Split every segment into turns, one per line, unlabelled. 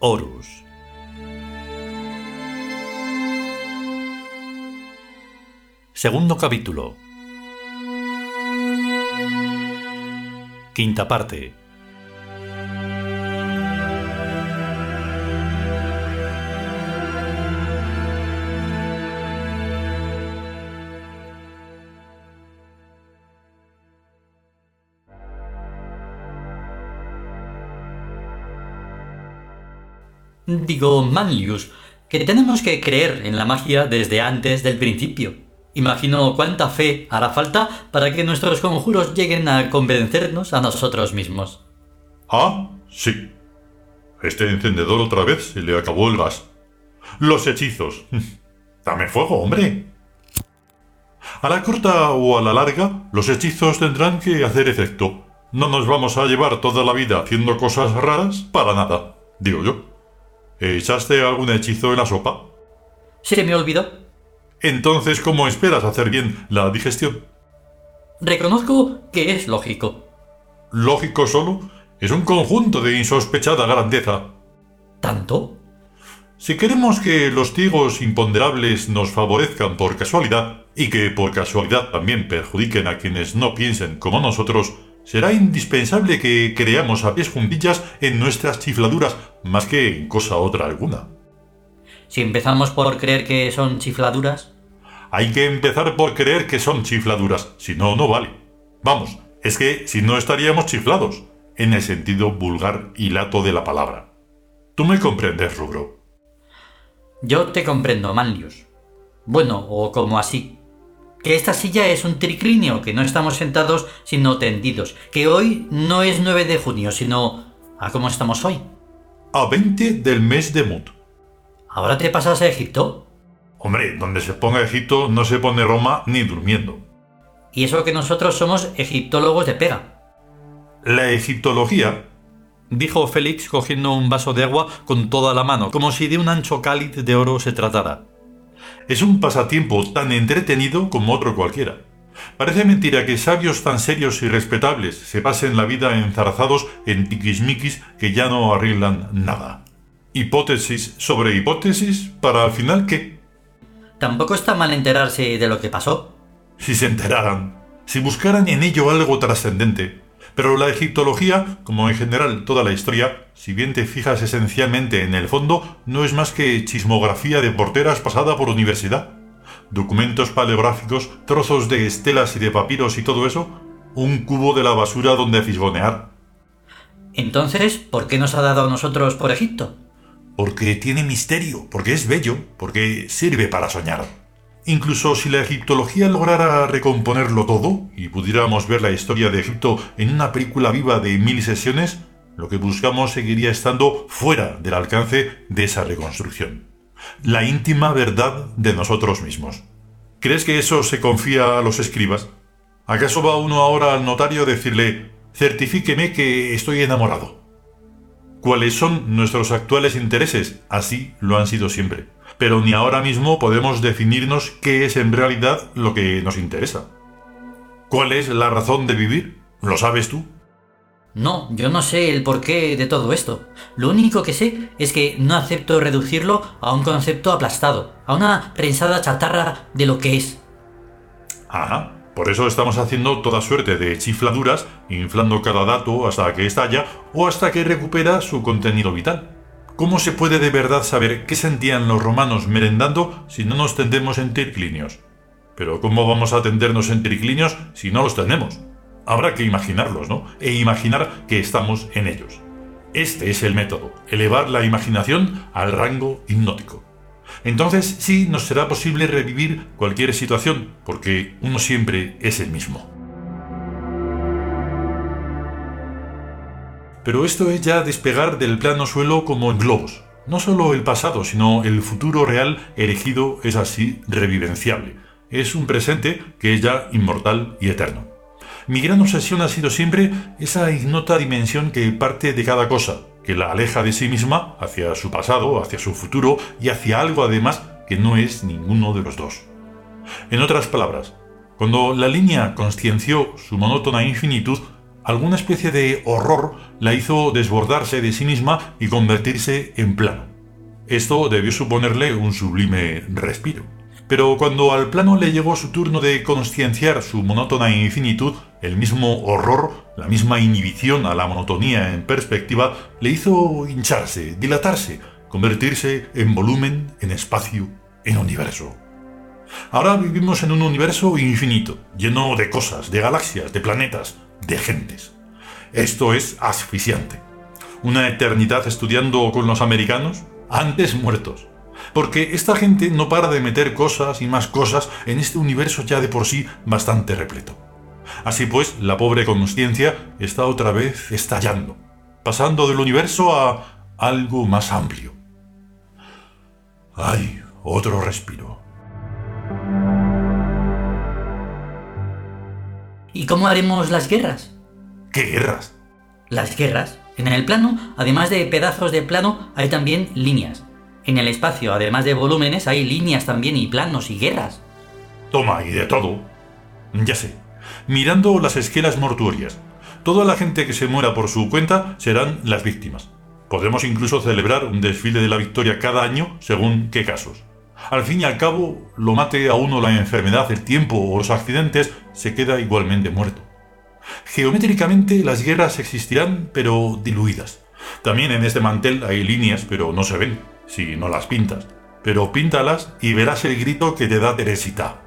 Horus. Segundo capítulo. Quinta parte.
Digo, Manlius, que tenemos que creer en la magia desde antes del principio. Imagino cuánta fe hará falta para que nuestros conjuros lleguen a convencernos a nosotros mismos.
Ah, sí. Este encendedor otra vez se le acabó el gas. Los hechizos. Dame fuego, hombre. A la corta o a la larga, los hechizos tendrán que hacer efecto. No nos vamos a llevar toda la vida haciendo cosas raras para nada, digo yo. ¿Echaste algún hechizo en la sopa?
Se me olvidó.
Entonces, ¿cómo esperas hacer bien la digestión?
Reconozco que es lógico.
Lógico solo es un conjunto de insospechada grandeza.
¿Tanto?
Si queremos que los tigos imponderables nos favorezcan por casualidad y que por casualidad también perjudiquen a quienes no piensen como nosotros, será indispensable que creamos a pies juntillas en nuestras chifladuras más que en cosa otra alguna.
Si empezamos por creer que son chifladuras.
Hay que empezar por creer que son chifladuras, si no, no vale. Vamos, es que si no estaríamos chiflados, en el sentido vulgar y lato de la palabra. Tú me comprendes, Rubro.
Yo te comprendo, Manlius. Bueno, o como así que esta silla es un triclinio, que no estamos sentados sino tendidos, que hoy no es 9 de junio, sino a cómo estamos hoy.
A 20 del mes de Mut.
¿Ahora te pasas a Egipto?
Hombre, donde se ponga Egipto no se pone Roma ni durmiendo.
Y eso que nosotros somos egiptólogos de pega.
La egiptología,
dijo Félix cogiendo un vaso de agua con toda la mano, como si de un ancho cáliz de oro se tratara
es un pasatiempo tan entretenido como otro cualquiera. Parece mentira que sabios tan serios y respetables se pasen la vida enzarzados en tiquismiquis que ya no arreglan nada. Hipótesis sobre hipótesis para al final qué.
Tampoco está mal enterarse de lo que pasó.
Si se enteraran, si buscaran en ello algo trascendente, pero la egiptología, como en general toda la historia, si bien te fijas esencialmente en el fondo, no es más que chismografía de porteras pasada por universidad. Documentos paleográficos, trozos de estelas y de papiros y todo eso, un cubo de la basura donde fisgonear.
Entonces, ¿por qué nos ha dado a nosotros por Egipto?
Porque tiene misterio, porque es bello, porque sirve para soñar. Incluso si la egiptología lograra recomponerlo todo y pudiéramos ver la historia de Egipto en una película viva de mil sesiones, lo que buscamos seguiría estando fuera del alcance de esa reconstrucción. La íntima verdad de nosotros mismos. ¿Crees que eso se confía a los escribas? ¿Acaso va uno ahora al notario a decirle, certifíqueme que estoy enamorado? ¿Cuáles son nuestros actuales intereses? Así lo han sido siempre pero ni ahora mismo podemos definirnos qué es en realidad lo que nos interesa. ¿Cuál es la razón de vivir? ¿Lo sabes tú?
No, yo no sé el porqué de todo esto. Lo único que sé es que no acepto reducirlo a un concepto aplastado, a una prensada chatarra de lo que es.
Ajá, por eso estamos haciendo toda suerte de chifladuras, inflando cada dato hasta que estalla o hasta que recupera su contenido vital. ¿Cómo se puede de verdad saber qué sentían los romanos merendando si no nos tendemos en triclinios? Pero ¿cómo vamos a tendernos en triclinios si no los tenemos? Habrá que imaginarlos, ¿no? E imaginar que estamos en ellos. Este es el método, elevar la imaginación al rango hipnótico. Entonces sí nos será posible revivir cualquier situación, porque uno siempre es el mismo. Pero esto es ya despegar del plano suelo como globos. No solo el pasado, sino el futuro real erigido es así revivenciable. Es un presente que es ya inmortal y eterno. Mi gran obsesión ha sido siempre esa ignota dimensión que parte de cada cosa, que la aleja de sí misma hacia su pasado, hacia su futuro y hacia algo además que no es ninguno de los dos. En otras palabras, cuando la línea conscienció su monótona infinitud, alguna especie de horror la hizo desbordarse de sí misma y convertirse en plano. Esto debió suponerle un sublime respiro. Pero cuando al plano le llegó su turno de conscienciar su monótona infinitud, el mismo horror, la misma inhibición a la monotonía en perspectiva, le hizo hincharse, dilatarse, convertirse en volumen, en espacio, en universo. Ahora vivimos en un universo infinito, lleno de cosas, de galaxias, de planetas, de gentes. Esto es asfixiante. Una eternidad estudiando con los americanos, antes muertos. Porque esta gente no para de meter cosas y más cosas en este universo ya de por sí bastante repleto. Así pues, la pobre conciencia está otra vez estallando, pasando del universo a algo más amplio. ¡Ay! Otro respiro.
¿Y cómo haremos las guerras?
¿Qué guerras?
Las guerras. En el plano, además de pedazos de plano, hay también líneas. En el espacio, además de volúmenes, hay líneas también y planos y guerras.
Toma, y de todo. Ya sé. Mirando las esquelas mortuorias. Toda la gente que se muera por su cuenta serán las víctimas. Podemos incluso celebrar un desfile de la victoria cada año según qué casos. Al fin y al cabo, lo mate a uno la enfermedad, el tiempo o los accidentes, se queda igualmente muerto. Geométricamente las guerras existirán, pero diluidas. También en este mantel hay líneas, pero no se ven, si no las pintas. Pero píntalas y verás el grito que te da Teresita.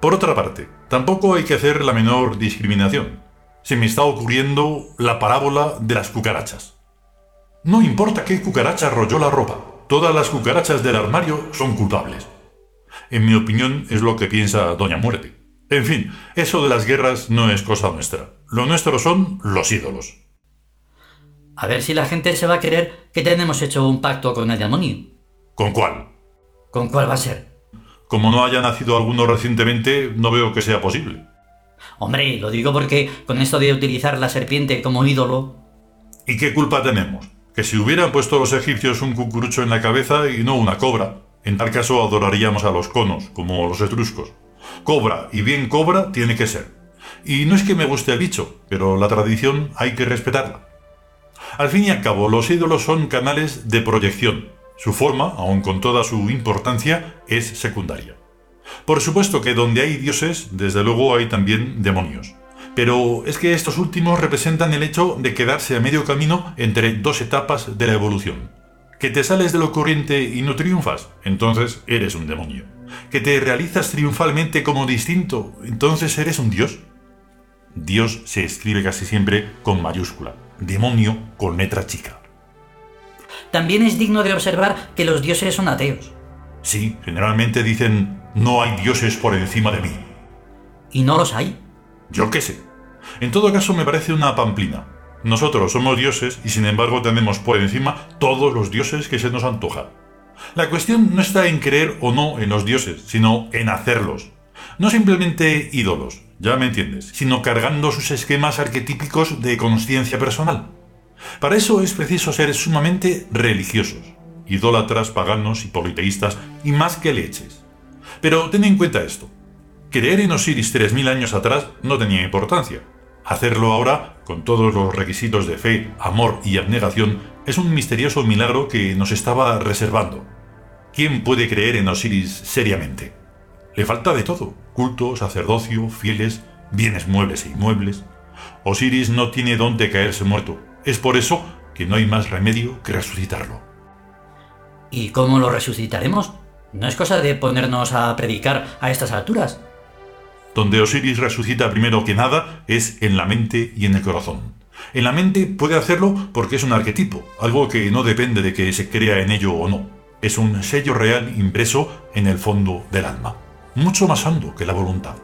Por otra parte, tampoco hay que hacer la menor discriminación. Se me está ocurriendo la parábola de las cucarachas. No importa qué cucaracha rolló la ropa, todas las cucarachas del armario son culpables. En mi opinión es lo que piensa Doña Muerte. En fin, eso de las guerras no es cosa nuestra. Lo nuestro son los ídolos.
A ver si la gente se va a creer que tenemos hecho un pacto con el demonio.
¿Con cuál?
¿Con cuál va a ser?
Como no haya nacido alguno recientemente, no veo que sea posible.
Hombre, lo digo porque con esto de utilizar la serpiente como ídolo...
¿Y qué culpa tenemos? Que si hubieran puesto los egipcios un cucurucho en la cabeza y no una cobra, en tal caso adoraríamos a los conos, como los etruscos. Cobra, y bien cobra, tiene que ser. Y no es que me guste el bicho, pero la tradición hay que respetarla. Al fin y al cabo, los ídolos son canales de proyección. Su forma, aun con toda su importancia, es secundaria. Por supuesto que donde hay dioses, desde luego hay también demonios. Pero es que estos últimos representan el hecho de quedarse a medio camino entre dos etapas de la evolución. Que te sales de lo corriente y no triunfas, entonces eres un demonio. Que te realizas triunfalmente como distinto, entonces eres un dios. Dios se escribe casi siempre con mayúscula, demonio con letra chica.
También es digno de observar que los dioses son ateos.
Sí, generalmente dicen, no hay dioses por encima de mí.
¿Y no los hay?
Yo qué sé. En todo caso me parece una pamplina. Nosotros somos dioses y sin embargo tenemos por encima todos los dioses que se nos antoja. La cuestión no está en creer o no en los dioses, sino en hacerlos. No simplemente ídolos, ya me entiendes, sino cargando sus esquemas arquetípicos de conciencia personal. Para eso es preciso ser sumamente religiosos, idólatras, paganos y politeístas y más que leches. Pero ten en cuenta esto. Creer en Osiris 3.000 años atrás no tenía importancia. Hacerlo ahora, con todos los requisitos de fe, amor y abnegación, es un misterioso milagro que nos estaba reservando. ¿Quién puede creer en Osiris seriamente? Le falta de todo, culto, sacerdocio, fieles, bienes muebles e inmuebles. Osiris no tiene dónde caerse muerto. Es por eso que no hay más remedio que resucitarlo.
¿Y cómo lo resucitaremos? No es cosa de ponernos a predicar a estas alturas.
Donde Osiris resucita primero que nada es en la mente y en el corazón. En la mente puede hacerlo porque es un arquetipo, algo que no depende de que se crea en ello o no. Es un sello real impreso en el fondo del alma, mucho más hondo que la voluntad.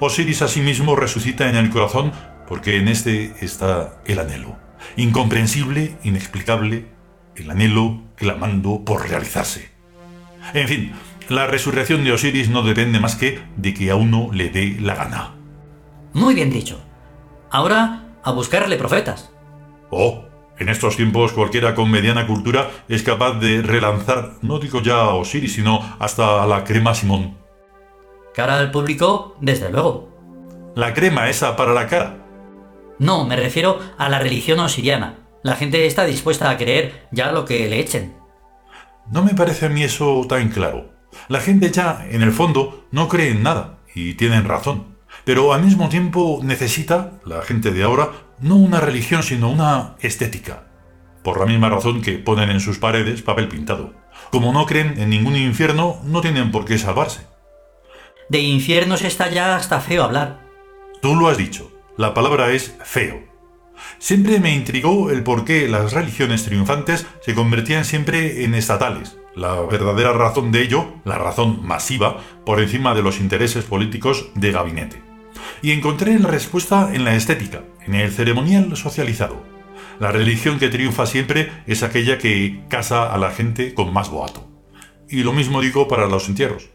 Osiris asimismo resucita en el corazón porque en este está el anhelo, incomprensible, inexplicable, el anhelo clamando por realizarse. En fin, la resurrección de Osiris no depende más que de que a uno le dé la gana.
Muy bien dicho. Ahora a buscarle profetas.
Oh, en estos tiempos cualquiera con mediana cultura es capaz de relanzar, no digo ya a Osiris, sino hasta a la crema Simón.
Cara al público, desde luego.
La crema esa para la cara.
No, me refiero a la religión osiriana. La gente está dispuesta a creer ya lo que le echen.
No me parece a mí eso tan claro. La gente ya, en el fondo, no cree en nada, y tienen razón. Pero al mismo tiempo necesita, la gente de ahora, no una religión, sino una estética. Por la misma razón que ponen en sus paredes papel pintado. Como no creen en ningún infierno, no tienen por qué salvarse.
De infiernos está ya hasta feo hablar.
Tú lo has dicho, la palabra es feo. Siempre me intrigó el por qué las religiones triunfantes se convertían siempre en estatales. La verdadera razón de ello, la razón masiva, por encima de los intereses políticos de gabinete. Y encontré la respuesta en la estética, en el ceremonial socializado. La religión que triunfa siempre es aquella que casa a la gente con más boato. Y lo mismo digo para los entierros.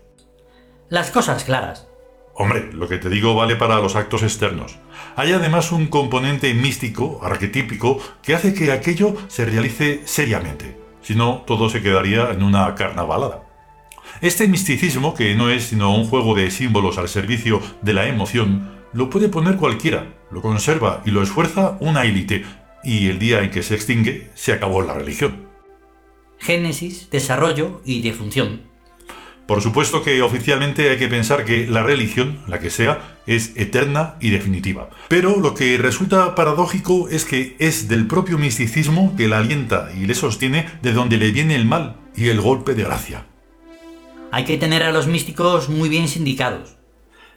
Las cosas claras.
Hombre, lo que te digo vale para los actos externos. Hay además un componente místico, arquetípico, que hace que aquello se realice seriamente. Si no, todo se quedaría en una carnavalada. Este misticismo, que no es sino un juego de símbolos al servicio de la emoción, lo puede poner cualquiera, lo conserva y lo esfuerza una élite, y el día en que se extingue, se acabó la religión.
Génesis, desarrollo y defunción.
Por supuesto que oficialmente hay que pensar que la religión, la que sea, es eterna y definitiva. Pero lo que resulta paradójico es que es del propio misticismo que la alienta y le sostiene de donde le viene el mal y el golpe de gracia.
Hay que tener a los místicos muy bien sindicados.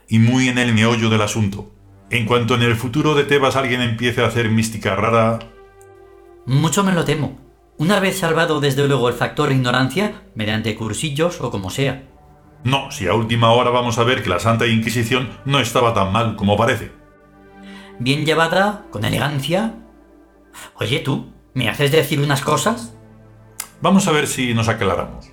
Y muy en el meollo del asunto. En cuanto en el futuro de Tebas alguien empiece a hacer mística rara...
Mucho me lo temo. Una vez salvado desde luego el factor ignorancia, mediante cursillos o como sea.
No, si a última hora vamos a ver que la Santa Inquisición no estaba tan mal como parece.
Bien llevada, con elegancia. Oye tú, ¿me haces decir unas cosas?
Vamos a ver si nos aclaramos.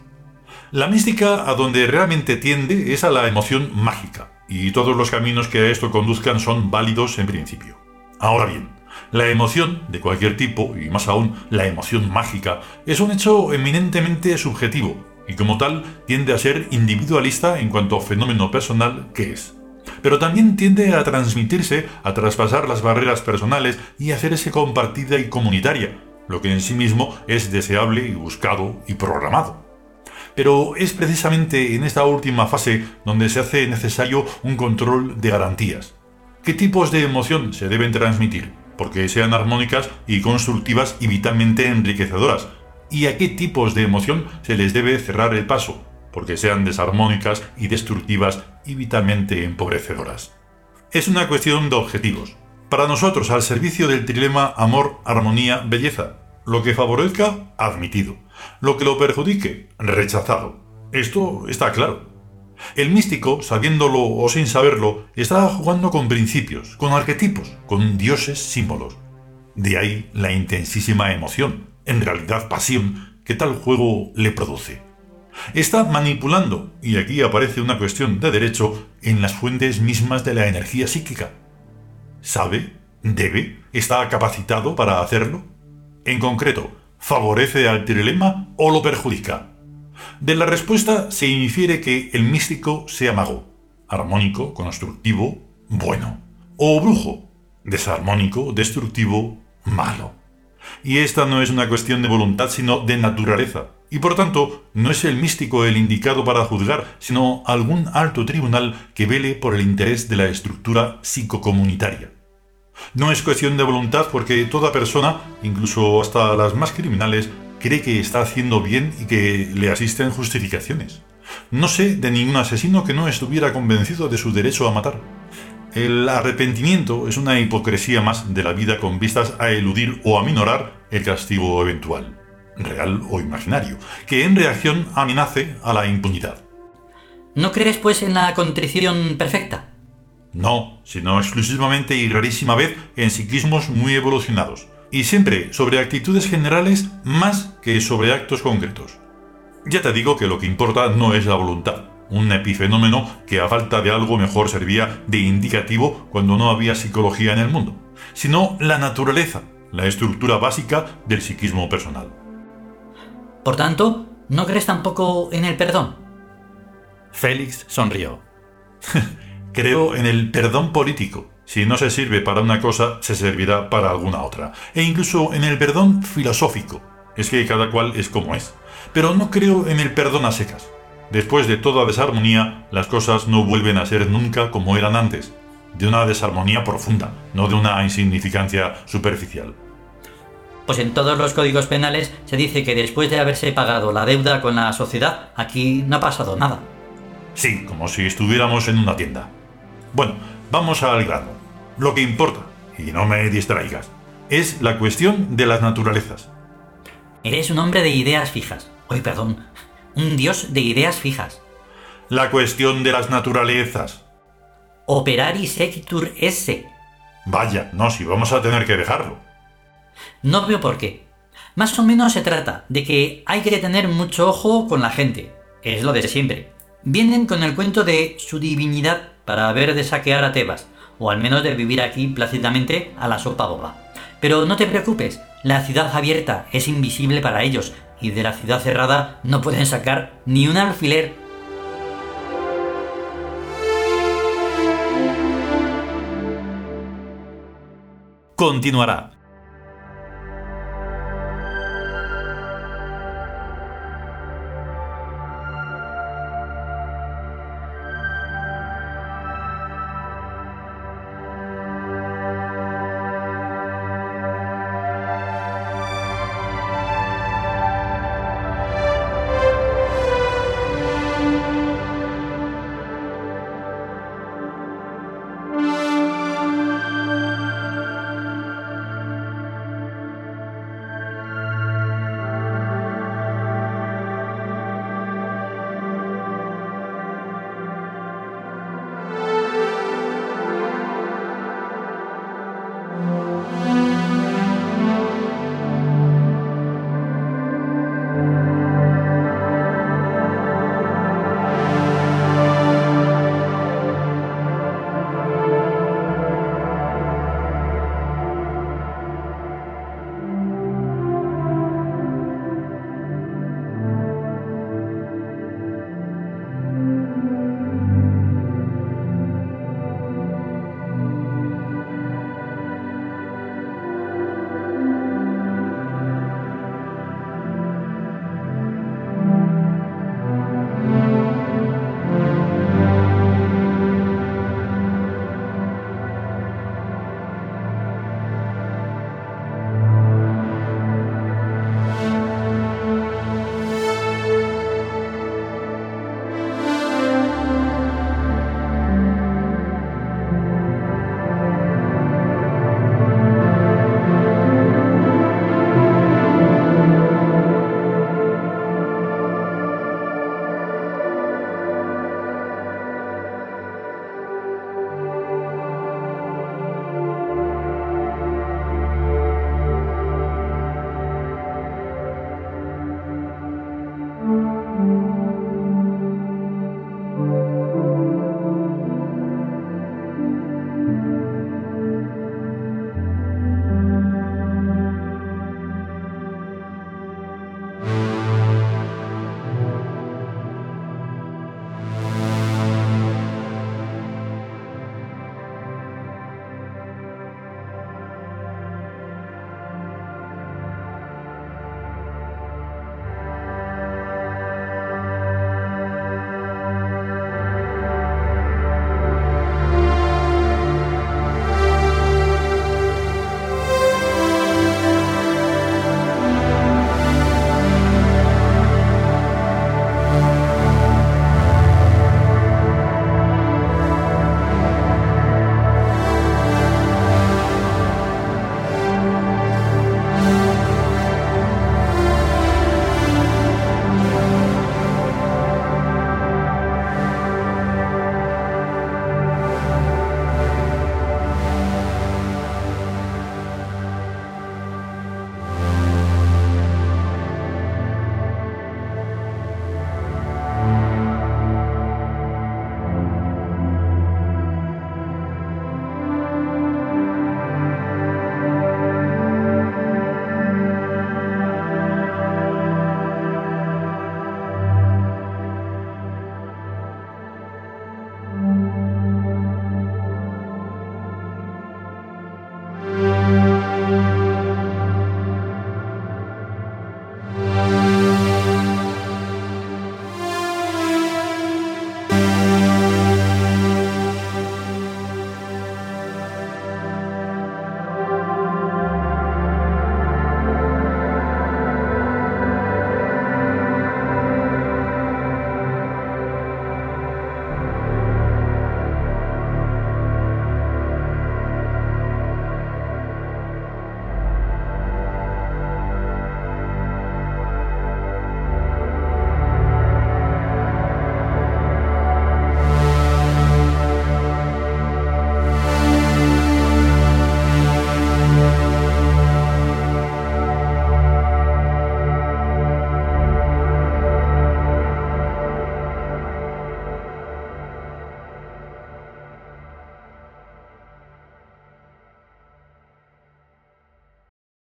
La mística a donde realmente tiende es a la emoción mágica, y todos los caminos que a esto conduzcan son válidos en principio. Ahora bien, la emoción, de cualquier tipo, y más aún la emoción mágica, es un hecho eminentemente subjetivo, y como tal tiende a ser individualista en cuanto a fenómeno personal que es. Pero también tiende a transmitirse, a traspasar las barreras personales y hacerse compartida y comunitaria, lo que en sí mismo es deseable y buscado y programado. Pero es precisamente en esta última fase donde se hace necesario un control de garantías. ¿Qué tipos de emoción se deben transmitir? Porque sean armónicas y constructivas y vitalmente enriquecedoras, y a qué tipos de emoción se les debe cerrar el paso, porque sean desarmónicas y destructivas y vitalmente empobrecedoras. Es una cuestión de objetivos. Para nosotros, al servicio del trilema amor, armonía, belleza, lo que favorezca, admitido. Lo que lo perjudique, rechazado. Esto está claro. El místico, sabiéndolo o sin saberlo, está jugando con principios, con arquetipos, con dioses símbolos. De ahí la intensísima emoción, en realidad pasión, que tal juego le produce. Está manipulando, y aquí aparece una cuestión de derecho, en las fuentes mismas de la energía psíquica. ¿Sabe? ¿Debe? ¿Está capacitado para hacerlo? En concreto, ¿favorece al trilema o lo perjudica? De la respuesta se infiere que el místico sea mago, armónico, constructivo, bueno, o brujo, desarmónico, destructivo, malo. Y esta no es una cuestión de voluntad, sino de naturaleza, y por tanto no es el místico el indicado para juzgar, sino algún alto tribunal que vele por el interés de la estructura psicocomunitaria. No es cuestión de voluntad porque toda persona, incluso hasta las más criminales, cree que está haciendo bien y que le asisten justificaciones. No sé de ningún asesino que no estuviera convencido de su derecho a matar. El arrepentimiento es una hipocresía más de la vida con vistas a eludir o aminorar el castigo eventual, real o imaginario, que en reacción amenace a la impunidad.
¿No crees pues en la contrición perfecta?
No, sino exclusivamente y rarísima vez en psiquismos muy evolucionados y siempre sobre actitudes generales más que sobre actos concretos. Ya te digo que lo que importa no es la voluntad, un epifenómeno que a falta de algo mejor servía de indicativo cuando no había psicología en el mundo, sino la naturaleza, la estructura básica del psiquismo personal.
Por tanto, ¿no crees tampoco en el perdón?
Félix sonrió.
Creo en el perdón político, si no se sirve para una cosa, se servirá para alguna otra. E incluso en el perdón filosófico. Es que cada cual es como es. Pero no creo en el perdón a secas. Después de toda desarmonía, las cosas no vuelven a ser nunca como eran antes, de una desarmonía profunda, no de una insignificancia superficial.
Pues en todos los códigos penales se dice que después de haberse pagado la deuda con la sociedad, aquí no ha pasado nada.
Sí, como si estuviéramos en una tienda. Bueno, vamos al grano. Lo que importa, y no me distraigas, es la cuestión de las naturalezas.
Eres un hombre de ideas fijas. Oye, perdón, un dios de ideas fijas.
La cuestión de las naturalezas.
Operaris sequitur esse.
Vaya, no, si vamos a tener que dejarlo.
No veo por qué. Más o menos se trata de que hay que tener mucho ojo con la gente. Es lo de siempre. Vienen con el cuento de su divinidad para ver de saquear a Tebas, o al menos de vivir aquí plácidamente a la sopa boba. Pero no te preocupes, la ciudad abierta es invisible para ellos, y de la ciudad cerrada no pueden sacar ni un alfiler.
Continuará.